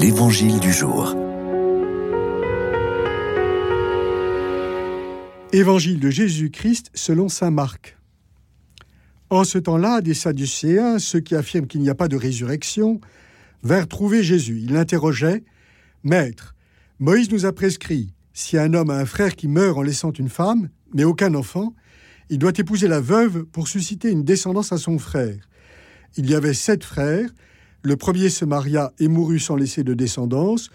L'Évangile du jour. Évangile de Jésus-Christ selon Saint Marc. En ce temps-là, des Sadducéens, ceux qui affirment qu'il n'y a pas de résurrection, vinrent trouver Jésus. Ils l'interrogeaient Maître, Moïse nous a prescrit si un homme a un frère qui meurt en laissant une femme, mais aucun enfant, il doit épouser la veuve pour susciter une descendance à son frère. Il y avait sept frères. Le premier se maria et mourut sans laisser de descendance.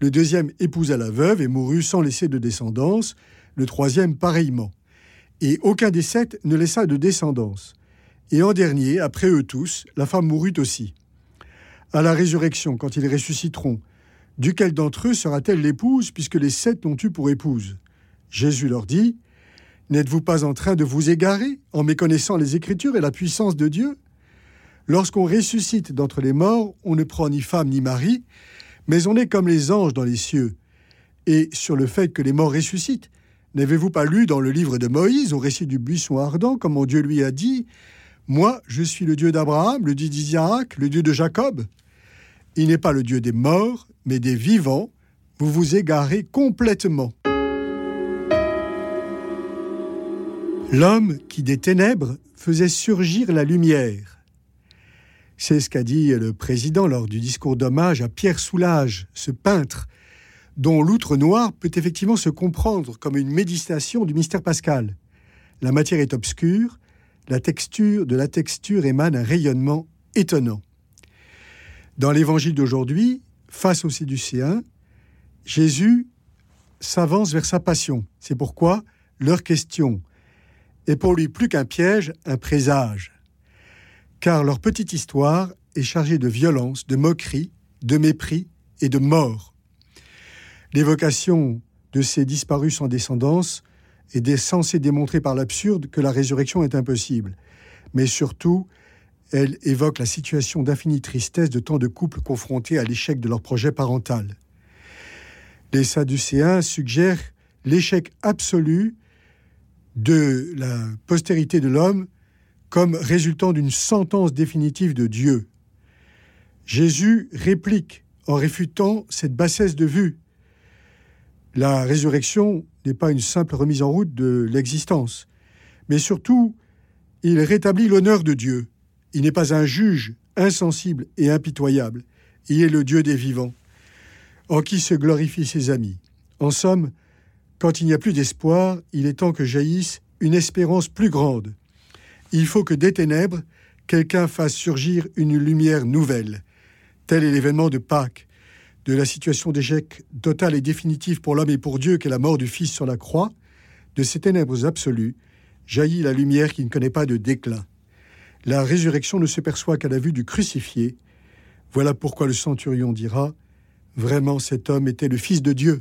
Le deuxième épousa la veuve et mourut sans laisser de descendance. Le troisième pareillement. Et aucun des sept ne laissa de descendance. Et en dernier, après eux tous, la femme mourut aussi. À la résurrection, quand ils ressusciteront, duquel d'entre eux sera-t-elle l'épouse, puisque les sept l'ont eue pour épouse? Jésus leur dit N'êtes-vous pas en train de vous égarer en méconnaissant les Écritures et la puissance de Dieu? Lorsqu'on ressuscite d'entre les morts, on ne prend ni femme ni mari, mais on est comme les anges dans les cieux. Et sur le fait que les morts ressuscitent, n'avez-vous pas lu dans le livre de Moïse, au récit du buisson ardent, comment Dieu lui a dit Moi, je suis le Dieu d'Abraham, le Dieu d'Isaac, le Dieu de Jacob Il n'est pas le Dieu des morts, mais des vivants. Vous vous égarez complètement. L'homme qui des ténèbres faisait surgir la lumière. C'est ce qu'a dit le président lors du discours d'hommage à Pierre Soulages, ce peintre, dont l'outre noir peut effectivement se comprendre comme une méditation du mystère pascal. La matière est obscure, la texture de la texture émane un rayonnement étonnant. Dans l'évangile d'aujourd'hui, face aux Séducéens, Jésus s'avance vers sa passion. C'est pourquoi leur question est pour lui plus qu'un piège, un présage car leur petite histoire est chargée de violence, de moquerie, de mépris et de mort. L'évocation de ces disparus sans descendance est censée démontrer par l'absurde que la résurrection est impossible. Mais surtout, elle évoque la situation d'infinie tristesse de tant de couples confrontés à l'échec de leur projet parental. Les Sadducéens suggèrent l'échec absolu de la postérité de l'homme comme résultant d'une sentence définitive de Dieu. Jésus réplique en réfutant cette bassesse de vue. La résurrection n'est pas une simple remise en route de l'existence, mais surtout, il rétablit l'honneur de Dieu. Il n'est pas un juge insensible et impitoyable. Il est le Dieu des vivants, en qui se glorifient ses amis. En somme, quand il n'y a plus d'espoir, il est temps que jaillisse une espérance plus grande. Il faut que des ténèbres, quelqu'un fasse surgir une lumière nouvelle. Tel est l'événement de Pâques, de la situation d'échec total et définitif pour l'homme et pour Dieu qu'est la mort du Fils sur la croix, de ces ténèbres absolues, jaillit la lumière qui ne connaît pas de déclin. La résurrection ne se perçoit qu'à la vue du crucifié. Voilà pourquoi le centurion dira Vraiment cet homme était le Fils de Dieu.